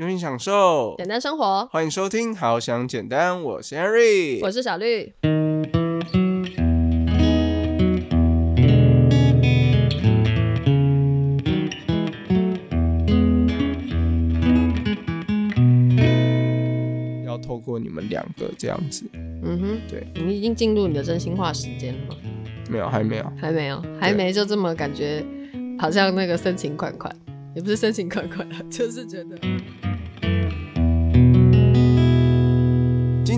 用心享受，简单生活。欢迎收听《好想简单》，我是 Henry，我是小绿。要透过你们两个这样子，嗯哼，对，你已经进入你的真心话时间了吗？没有，还没有，还没有，还没就这么感觉，好像那个深情款款，也不是深情款款了，就是觉得。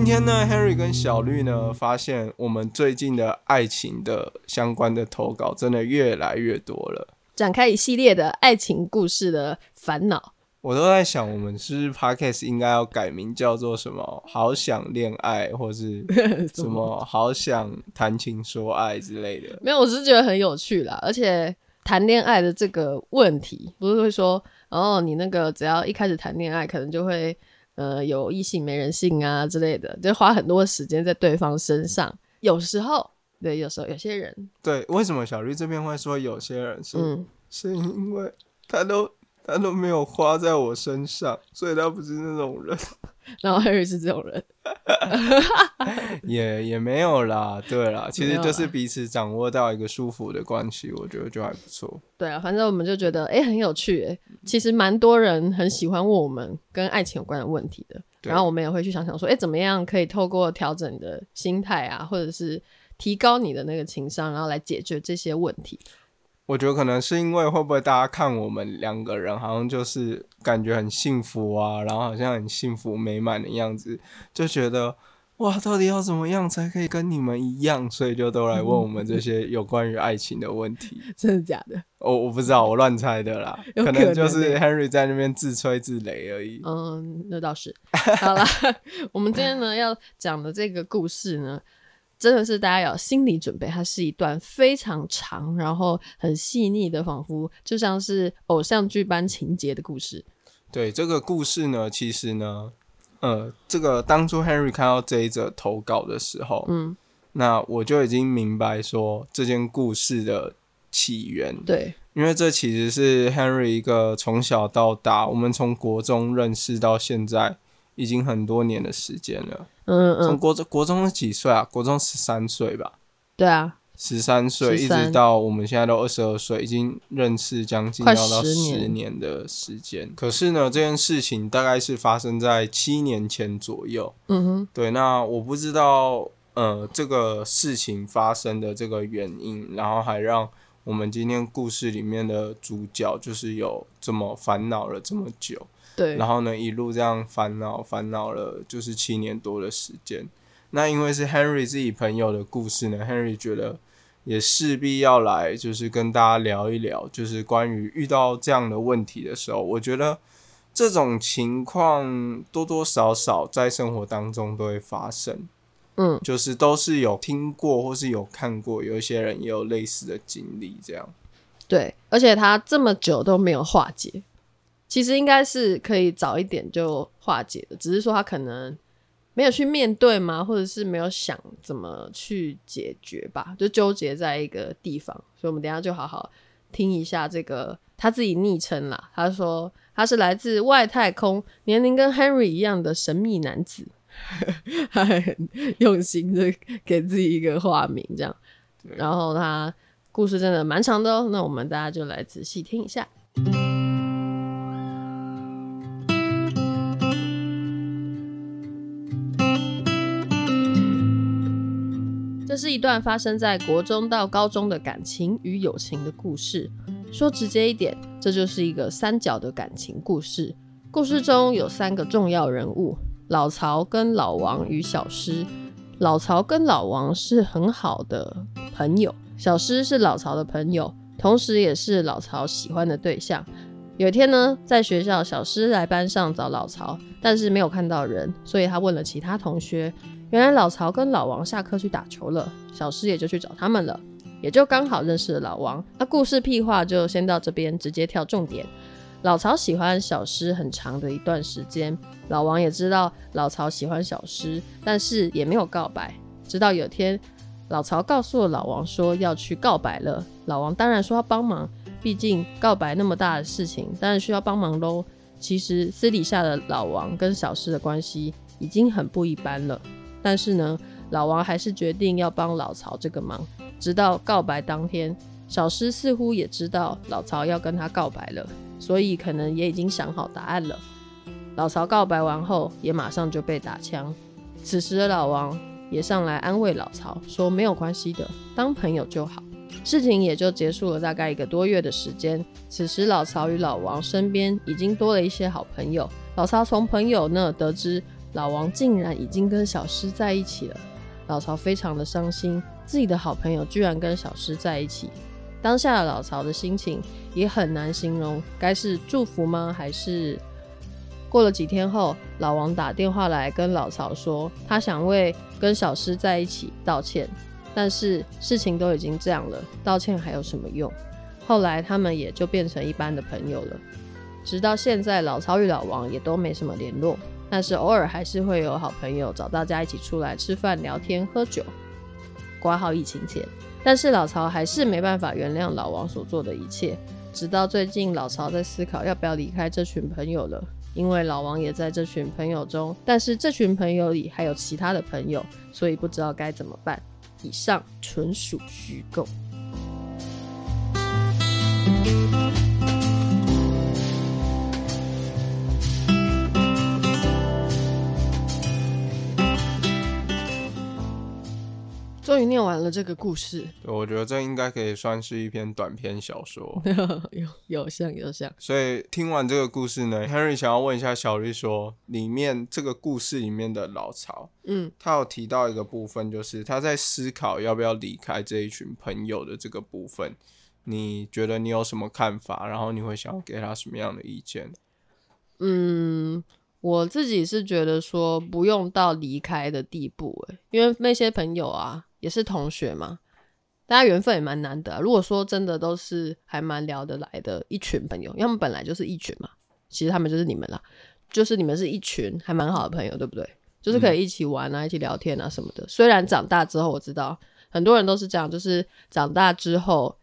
今天呢，Henry 跟小绿呢，发现我们最近的爱情的相关的投稿真的越来越多了，展开一系列的爱情故事的烦恼。我都在想，我们是不是 Podcast 应该要改名叫做什么“好想恋爱”或是 什么“好想谈情说爱”之类的？没有，我是觉得很有趣啦，而且谈恋爱的这个问题，不是会说，哦，你那个只要一开始谈恋爱，可能就会。呃，有异性没人性啊之类的，就花很多时间在对方身上。有时候，对，有时候有些人，对，为什么小绿这边会说有些人是，是因为他都。他都没有花在我身上，所以他不是那种人。然后 Harry 是这种人，也也没有啦。对啦，其实就是彼此掌握到一个舒服的关系，我觉得就还不错。对啊，反正我们就觉得哎很有趣哎。其实蛮多人很喜欢问我们跟爱情有关的问题的，然后我们也会去想想说，哎怎么样可以透过调整你的心态啊，或者是提高你的那个情商，然后来解决这些问题。我觉得可能是因为会不会大家看我们两个人好像就是感觉很幸福啊，然后好像很幸福美满的样子，就觉得哇，到底要怎么样才可以跟你们一样？所以就都来问我们这些有关于爱情的问题。真的假的？我我不知道，我乱猜的啦，可能就是 Henry 在那边自吹自擂而已。嗯，那倒是。好了，我们今天呢要讲的这个故事呢。真的是大家有心理准备，它是一段非常长，然后很细腻的，仿佛就像是偶像剧般情节的故事。对这个故事呢，其实呢，呃，这个当初 Henry 看到这一则投稿的时候，嗯，那我就已经明白说这件故事的起源。对，因为这其实是 Henry 一个从小到大，我们从国中认识到现在。已经很多年的时间了，嗯嗯，从国中国中几岁啊？国中十三岁吧？对啊，十三岁一直到我们现在都二十二岁，已经认识将近要到十年的时间。可是呢，这件事情大概是发生在七年前左右。嗯哼，对，那我不知道呃这个事情发生的这个原因，然后还让我们今天故事里面的主角就是有这么烦恼了这么久。对，然后呢，一路这样烦恼烦恼了，就是七年多的时间。那因为是 Henry 自己朋友的故事呢，Henry 觉得也势必要来，就是跟大家聊一聊，就是关于遇到这样的问题的时候，我觉得这种情况多多少少在生活当中都会发生。嗯，就是都是有听过或是有看过，有一些人也有类似的经历，这样。对，而且他这么久都没有化解。其实应该是可以早一点就化解的，只是说他可能没有去面对嘛，或者是没有想怎么去解决吧，就纠结在一个地方。所以，我们等下就好好听一下这个他自己昵称啦。他说他是来自外太空，年龄跟 Henry 一样的神秘男子，他很用心的给自己一个化名，这样。然后他故事真的蛮长的哦，那我们大家就来仔细听一下。这是一段发生在国中到高中的感情与友情的故事。说直接一点，这就是一个三角的感情故事。故事中有三个重要人物：老曹、跟老王与小诗。老曹跟老王是很好的朋友，小诗是老曹的朋友，同时也是老曹喜欢的对象。有一天呢，在学校，小诗来班上找老曹，但是没有看到人，所以他问了其他同学。原来老曹跟老王下课去打球了，小诗也就去找他们了，也就刚好认识了老王。那故事屁话就先到这边，直接跳重点。老曹喜欢小诗很长的一段时间，老王也知道老曹喜欢小诗，但是也没有告白。直到有天，老曹告诉了老王说要去告白了，老王当然说要帮忙，毕竟告白那么大的事情，当然需要帮忙喽。其实私底下的老王跟小诗的关系已经很不一般了。但是呢，老王还是决定要帮老曹这个忙。直到告白当天，小诗似乎也知道老曹要跟他告白了，所以可能也已经想好答案了。老曹告白完后，也马上就被打枪。此时的老王也上来安慰老曹，说没有关系的，当朋友就好。事情也就结束了大概一个多月的时间。此时老曹与老王身边已经多了一些好朋友。老曹从朋友那得知老王竟然已经跟小诗在一起了，老曹非常的伤心，自己的好朋友居然跟小诗在一起。当下的老曹的心情也很难形容，该是祝福吗？还是？过了几天后，老王打电话来跟老曹说，他想为跟小诗在一起道歉，但是事情都已经这样了，道歉还有什么用？后来他们也就变成一般的朋友了。直到现在，老曹与老王也都没什么联络，但是偶尔还是会有好朋友找大家一起出来吃饭、聊天、喝酒，挂号疫情前。但是老曹还是没办法原谅老王所做的一切。直到最近，老曹在思考要不要离开这群朋友了。因为老王也在这群朋友中，但是这群朋友里还有其他的朋友，所以不知道该怎么办。以上纯属虚构。终于念完了这个故事，对，我觉得这应该可以算是一篇短篇小说，有有像有像。所以听完这个故事呢，Henry 想要问一下小绿说，里面这个故事里面的老曹，嗯，他有提到一个部分，就是他在思考要不要离开这一群朋友的这个部分，你觉得你有什么看法？然后你会想要给他什么样的意见？嗯。我自己是觉得说不用到离开的地步，诶，因为那些朋友啊也是同学嘛，大家缘分也蛮难得。如果说真的都是还蛮聊得来的一群朋友，要么本来就是一群嘛，其实他们就是你们啦，就是你们是一群还蛮好的朋友，对不对？就是可以一起玩啊，一起聊天啊什么的。虽然长大之后我知道很多人都是这样，就是长大之后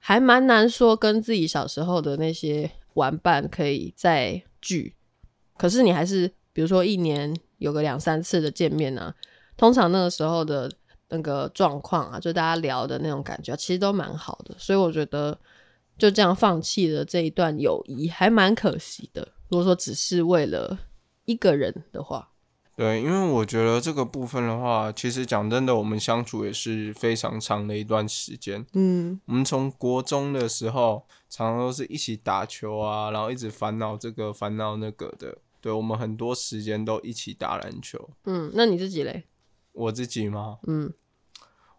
还蛮难说跟自己小时候的那些玩伴可以再聚。可是你还是，比如说一年有个两三次的见面啊，通常那个时候的那个状况啊，就大家聊的那种感觉，其实都蛮好的。所以我觉得就这样放弃了这一段友谊，还蛮可惜的。如果说只是为了一个人的话，对，因为我觉得这个部分的话，其实讲真的，我们相处也是非常长的一段时间。嗯，我们从国中的时候，常常都是一起打球啊，然后一直烦恼这个烦恼那个的。对我们很多时间都一起打篮球。嗯，那你自己嘞？我自己吗？嗯，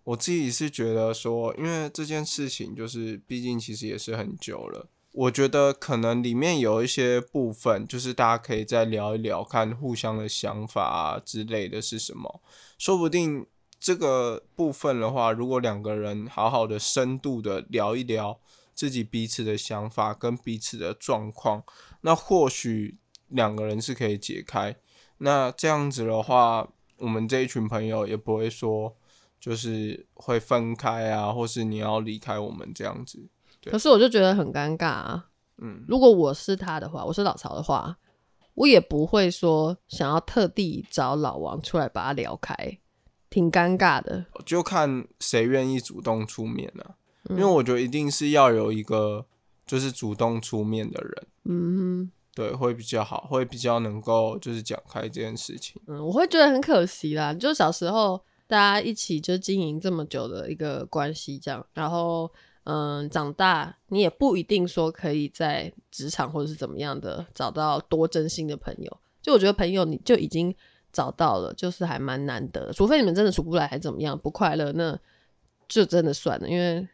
我自己是觉得说，因为这件事情就是，毕竟其实也是很久了。我觉得可能里面有一些部分，就是大家可以再聊一聊，看互相的想法啊之类的是什么。说不定这个部分的话，如果两个人好好的深度的聊一聊自己彼此的想法跟彼此的状况，那或许。两个人是可以解开，那这样子的话，我们这一群朋友也不会说就是会分开啊，或是你要离开我们这样子。可是我就觉得很尴尬啊。嗯，如果我是他的话，我是老曹的话，我也不会说想要特地找老王出来把他聊开，挺尴尬的。就看谁愿意主动出面了，因为我觉得一定是要有一个就是主动出面的人。嗯。对，会比较好，会比较能够就是讲开这件事情。嗯，我会觉得很可惜啦，就小时候大家一起就经营这么久的一个关系，这样，然后嗯，长大你也不一定说可以在职场或者是怎么样的找到多真心的朋友。就我觉得朋友你就已经找到了，就是还蛮难得，除非你们真的处不来还怎么样不快乐，那就真的算了，因为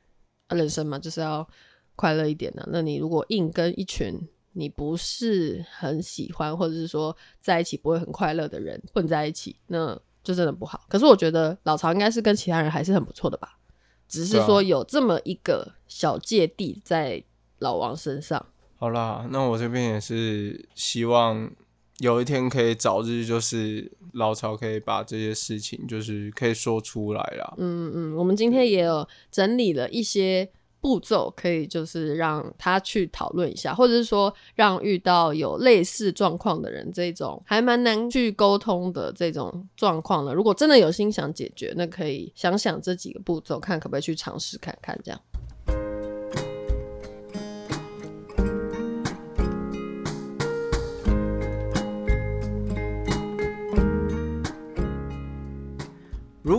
人生嘛就是要快乐一点的。那你如果硬跟一群。你不是很喜欢，或者是说在一起不会很快乐的人混在一起，那就真的不好。可是我觉得老曹应该是跟其他人还是很不错的吧，只是说有这么一个小芥蒂在老王身上。好啦，那我这边也是希望有一天可以早日，就是老曹可以把这些事情就是可以说出来啦。嗯嗯，我们今天也有整理了一些。步骤可以就是让他去讨论一下，或者是说让遇到有类似状况的人，这种还蛮难去沟通的这种状况呢？如果真的有心想解决，那可以想想这几个步骤，看可不可以去尝试看看这样。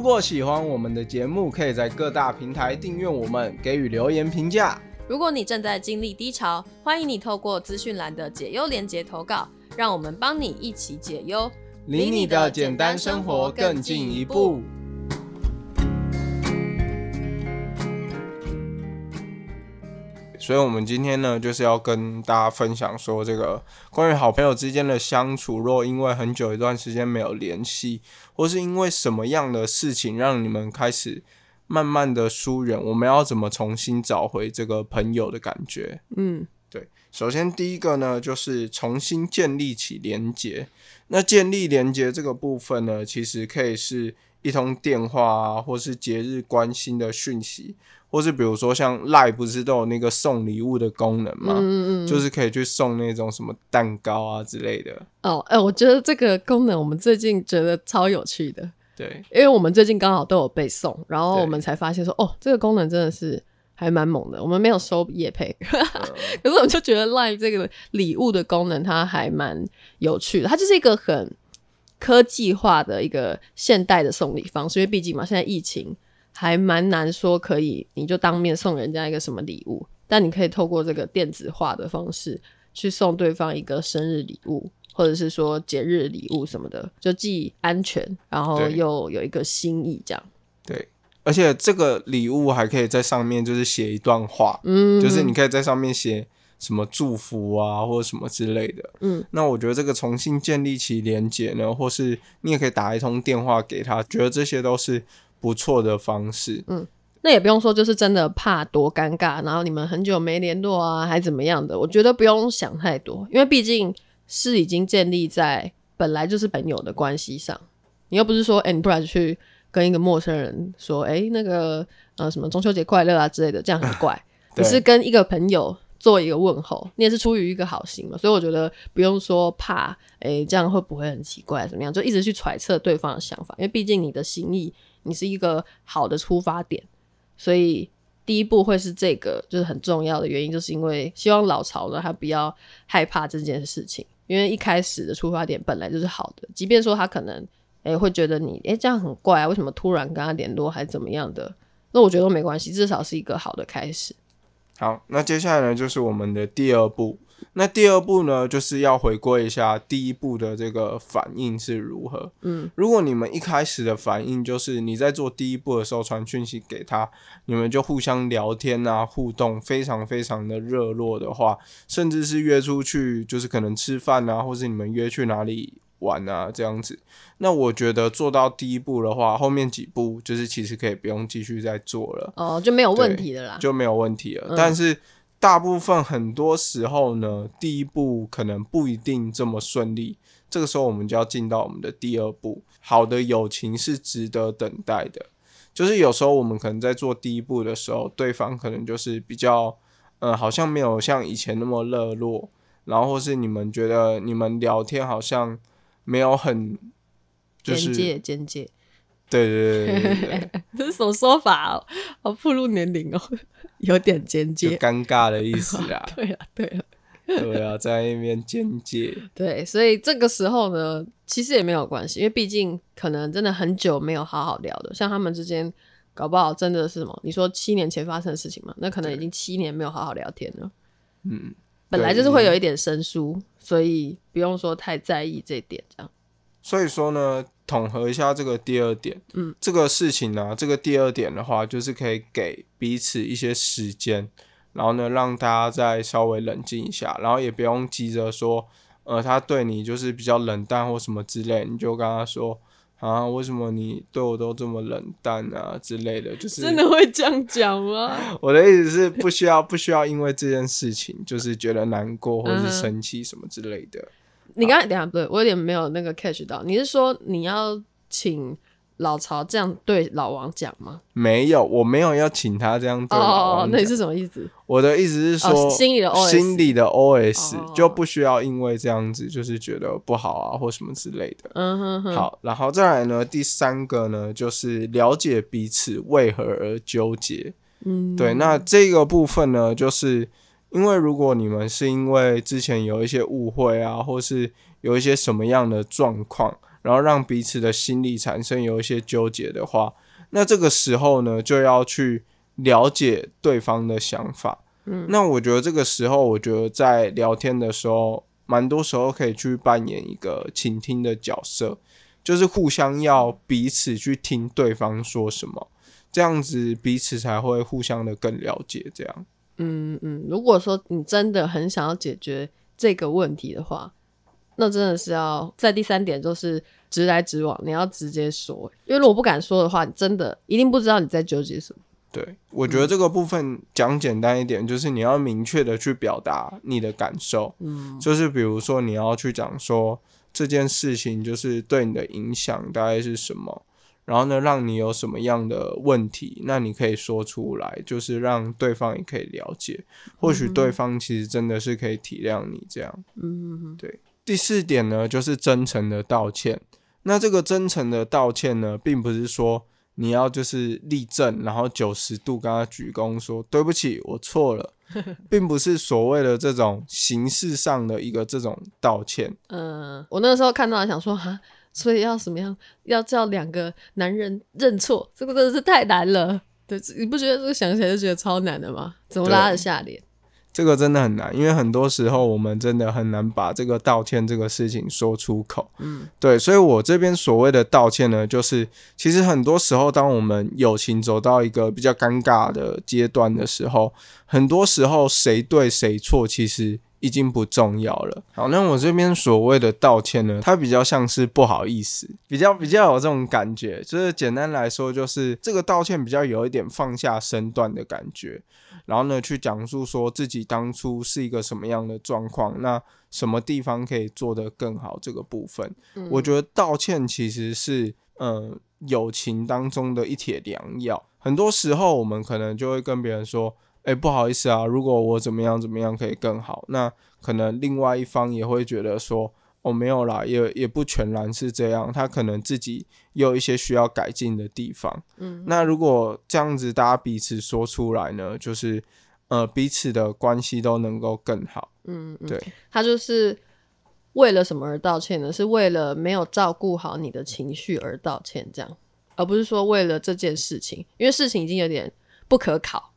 果喜欢我们的节目，可以在各大平台订阅我们，给予留言评价。如果你正在经历低潮，欢迎你透过资讯栏的解忧连结投稿，让我们帮你一起解忧，离你的简单生活更进一步。所以，我们今天呢，就是要跟大家分享说，这个关于好朋友之间的相处，若因为很久一段时间没有联系，或是因为什么样的事情让你们开始慢慢的疏远，我们要怎么重新找回这个朋友的感觉？嗯，对。首先，第一个呢，就是重新建立起连接。那建立连接这个部分呢，其实可以是一通电话啊，或是节日关心的讯息。或是比如说像 Live 不是都有那个送礼物的功能嘛，嗯嗯就是可以去送那种什么蛋糕啊之类的。哦，哎，我觉得这个功能我们最近觉得超有趣的，对，因为我们最近刚好都有被送，然后我们才发现说，哦，这个功能真的是还蛮猛的。我们没有收叶配，可是我们就觉得 Live 这个礼物的功能它还蛮有趣的，它就是一个很科技化的一个现代的送礼方式，因为毕竟嘛，现在疫情。还蛮难说可以，你就当面送人家一个什么礼物，但你可以透过这个电子化的方式去送对方一个生日礼物，或者是说节日礼物什么的，就既安全，然后又有一个心意，这样。对，而且这个礼物还可以在上面就是写一段话，嗯，就是你可以在上面写什么祝福啊，或者什么之类的。嗯，那我觉得这个重新建立起连接呢，或是你也可以打一通电话给他，觉得这些都是。不错的方式，嗯，那也不用说，就是真的怕多尴尬，然后你们很久没联络啊，还怎么样的？我觉得不用想太多，因为毕竟是已经建立在本来就是朋友的关系上。你又不是说，哎，你突然去跟一个陌生人说，哎，那个呃什么中秋节快乐啊之类的，这样很怪。你是跟一个朋友做一个问候，你也是出于一个好心嘛，所以我觉得不用说怕，哎，这样会不会很奇怪？怎么样？就一直去揣测对方的想法，因为毕竟你的心意。你是一个好的出发点，所以第一步会是这个，就是很重要的原因，就是因为希望老曹呢他不要害怕这件事情，因为一开始的出发点本来就是好的，即便说他可能诶会觉得你诶这样很怪啊，为什么突然跟他联络还怎么样的，那我觉得都没关系，至少是一个好的开始。好，那接下来呢就是我们的第二步。那第二步呢，就是要回归一下第一步的这个反应是如何。嗯，如果你们一开始的反应就是你在做第一步的时候传讯息给他，你们就互相聊天啊，互动非常非常的热络的话，甚至是约出去，就是可能吃饭啊，或是你们约去哪里玩啊这样子。那我觉得做到第一步的话，后面几步就是其实可以不用继续再做了。哦，就没有问题的啦，就没有问题了。但是。大部分很多时候呢，第一步可能不一定这么顺利。这个时候，我们就要进到我们的第二步。好的友情是值得等待的，就是有时候我们可能在做第一步的时候，对方可能就是比较，呃，好像没有像以前那么热络，然后或是你们觉得你们聊天好像没有很，就是简介简介。对对对对对，这是什么说法哦？好暴露年龄哦，有点间接，尴尬的意思啦。对啊，对啊，对啊，在那边间接。对，所以这个时候呢，其实也没有关系，因为毕竟可能真的很久没有好好聊的，像他们之间搞不好真的是什么？你说七年前发生的事情嘛？那可能已经七年没有好好聊天了。嗯，本来就是会有一点生疏，所以不用说太在意这点，这样。所以说呢。统合一下这个第二点，嗯，这个事情呢，这个第二点的话，就是可以给彼此一些时间，然后呢，让大家再稍微冷静一下，然后也不用急着说，呃，他对你就是比较冷淡或什么之类，你就跟他说，啊，为什么你对我都这么冷淡啊之类的，就是真的会这样讲吗？我的意思是不需要不需要因为这件事情就是觉得难过或者是生气什么之类的。你刚才等下不对，我有点没有那个 catch 到。你是说你要请老曹这样对老王讲吗？没有，我没有要请他这样对老哦王，讲那你是什么意思？我的意思是说，哦心里的 OS 心里的 OS 哦就不需要因为这样子就是觉得不好啊或什么之类的。嗯哼哼，好，然后再来呢，第三个呢，就是了解彼此为何而纠结。嗯，对，那这个部分呢，就是因为如果你们是因为之前有一些误会啊，或是有一些什么样的状况，然后让彼此的心理产生有一些纠结的话，那这个时候呢，就要去了解对方的想法。嗯，那我觉得这个时候，我觉得在聊天的时候，蛮多时候可以去扮演一个倾听的角色，就是互相要彼此去听对方说什么，这样子彼此才会互相的更了解。这样，嗯嗯，如果说你真的很想要解决这个问题的话，那真的是要在第三点就是直来直往，你要直接说，因为如果不敢说的话，你真的一定不知道你在纠结什么。对我觉得这个部分讲简单一点，就是你要明确的去表达你的感受，嗯。就是比如说你要去讲说这件事情就是对你的影响大概是什么，然后呢让你有什么样的问题，那你可以说出来，就是让对方也可以了解，或许对方其实真的是可以体谅你这样。嗯对第四点呢，就是真诚的道歉。那这个真诚的道歉呢，并不是说你要就是立正，然后九十度跟他鞠躬说对不起，我错了，并不是所谓的这种形式上的一个这种道歉。嗯，我那个时候看到想说哈，所以要什么样？要叫两个男人认错，这个真的是太难了。对，你不觉得这个想起来就觉得超难的吗？怎么拉得下脸？这个真的很难，因为很多时候我们真的很难把这个道歉这个事情说出口。嗯，对，所以我这边所谓的道歉呢，就是其实很多时候，当我们友情走到一个比较尴尬的阶段的时候，很多时候谁对谁错，其实已经不重要了。好，那我这边所谓的道歉呢，它比较像是不好意思，比较比较有这种感觉。就是简单来说，就是这个道歉比较有一点放下身段的感觉。然后呢，去讲述说自己当初是一个什么样的状况，那什么地方可以做得更好这个部分，嗯我觉得道歉其实是呃友情当中的一帖良药。很多时候我们可能就会跟别人说，哎、不好意思啊，如果我怎么样怎么样可以更好，那可能另外一方也会觉得说。哦，没有啦，也也不全然是这样，他可能自己也有一些需要改进的地方。嗯那如果这样子大家彼此说出来呢，就是呃彼此的关系都能够更好。嗯，嗯对，他就是为了什么而道歉呢？是为了没有照顾好你的情绪而道歉，这样，而不是说为了这件事情，因为事情已经有点不可考，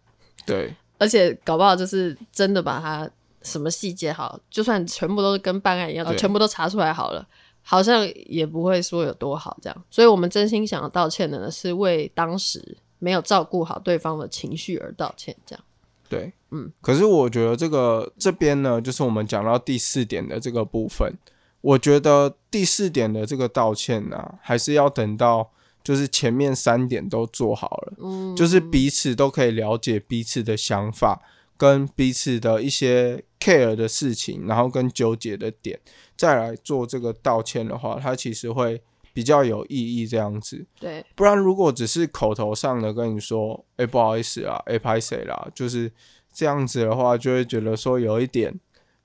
对而且搞不好就是真的把它什么细节好，就算全部都是跟办案一样，对全部都查出来好了，好像也不会说有多好这样。所以我们真心想要道歉的呢，是为当时没有照顾好对方的情绪而道歉，这样。对，嗯。可是我觉得这个这边呢，就是我们讲到第四点的这个部分，我觉得第四点的这个道歉呢、还是要等到就是前面三点都做好了。嗯，就是彼此都可以了解彼此的想法，跟彼此的一些 care 的事情，然后跟纠结的点，再来做这个道歉的话，它其实会比较有意义这样子。对，不然如果只是口头上的跟你说，哎、不好意思啊，哎、拍谁啦，就是这样子的话，就会觉得说有一点，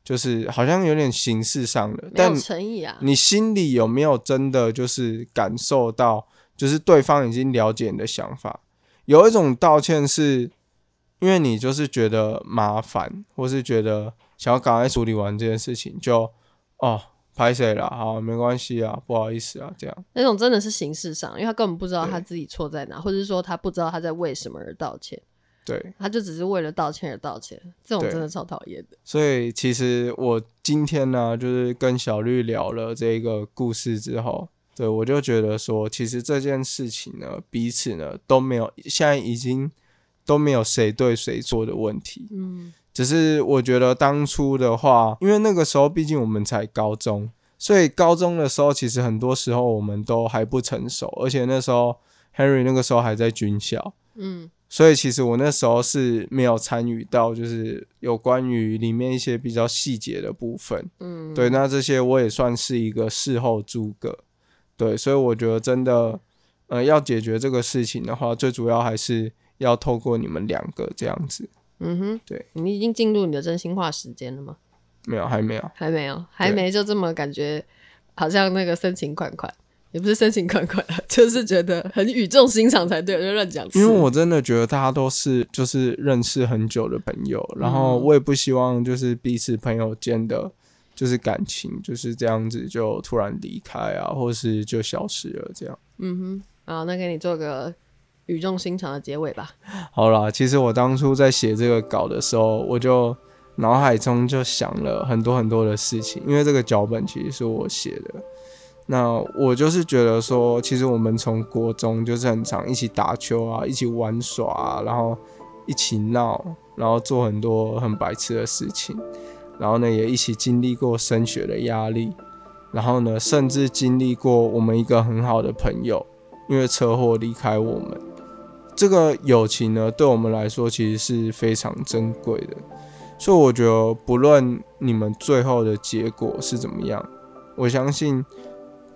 就是好像有点形式上的，没但有诚意啊。你心里有没有真的就是感受到，就是对方已经了解你的想法？有一种道歉是，因为你就是觉得麻烦，或是觉得想要赶快处理完这件事情，就哦拍谁了，好没关系啊，不好意思啊，这样那种真的是形式上，因为他根本不知道他自己错在哪，或者是说他不知道他在为什么而道歉，对。他就只是为了道歉而道歉，这种真的超讨厌的。所以其实我今天呢，就是跟小绿聊了这个故事之后，对我就觉得说，其实这件事情呢，彼此呢都没有，现在已经都没有谁对谁错的问题。嗯只是我觉得当初的话，因为那个时候毕竟我们才高中，所以高中的时候其实很多时候我们都还不成熟，而且那时候 Henry 那个时候还在军校，嗯所以其实我那时候是没有参与到，就是有关于里面一些比较细节的部分。嗯，对，那这些我也算是一个事后诸葛。对，所以我觉得真的，呃要解决这个事情的话，最主要还是要透过你们两个这样子。嗯哼，对，你已经进入你的真心话时间了吗？没有，还没有。还没有，还没就这么感觉，好像那个深情款款，也不是深情款款，就是觉得很语重心长才对，就乱讲。因为我真的觉得大家都是就是认识很久的朋友，然后我也不希望就是彼此朋友间的，就是感情就是这样子就突然离开啊，或是就消失了这样。嗯哼，好，那给你做个语重心长的结尾吧。好啦，其实我当初在写这个稿的时候，我就脑海中就想了很多很多的事情，因为这个脚本其实是我写的。那我就是觉得说，其实我们从国中就是很常一起打球啊，一起玩耍啊，然后一起闹，然后做很多很白痴的事情，然后呢也一起经历过升学的压力，然后呢甚至经历过我们一个很好的朋友因为车祸离开我们。这个友情呢，对我们来说其实是非常珍贵的，所以我觉得不论你们最后的结果是怎么样，我相信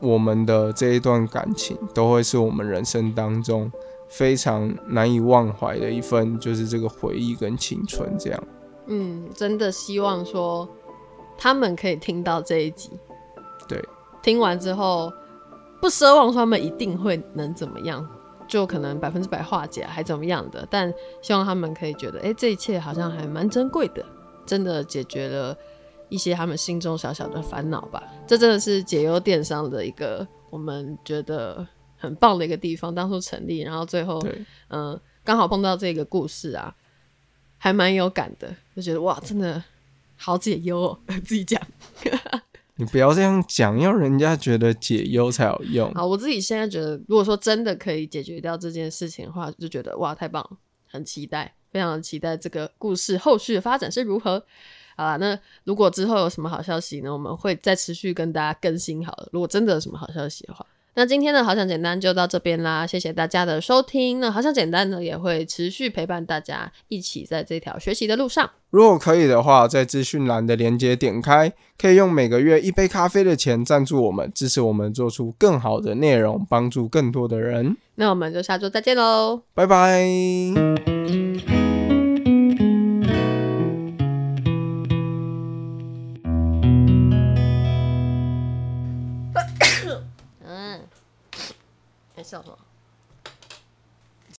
我们的这一段感情都会是我们人生当中非常难以忘怀的一份，就是这个回忆跟青春这样。嗯，真的希望说他们可以听到这一集，对，听完之后不奢望说他们一定会能怎么样。就可能百分之百化解还怎么样的，但希望他们可以觉得，哎，这一切好像还蛮珍贵的，真的解决了一些他们心中小小的烦恼吧。这真的是解忧电商的一个我们觉得很棒的一个地方。当初成立，然后最后，嗯，刚好碰到这个故事啊，还蛮有感的，就觉得哇，真的好解忧哦，自己讲。你不要这样讲，要人家觉得解忧才有用。好，我自己现在觉得，如果说真的可以解决掉这件事情的话，就觉得哇，太棒了，很期待，非常的期待这个故事后续的发展是如何。好啦，那如果之后有什么好消息呢，我们会再持续跟大家更新。好了，如果真的有什么好消息的话。那今天的好想简单就到这边啦，谢谢大家的收听。那好想简单呢，也会持续陪伴大家一起在这条学习的路上。如果可以的话，在资讯栏的连接点开，可以用每个月一杯咖啡的钱赞助我们，支持我们做出更好的内容，帮助更多的人。那我们就下周再见喽，拜拜。笑什么？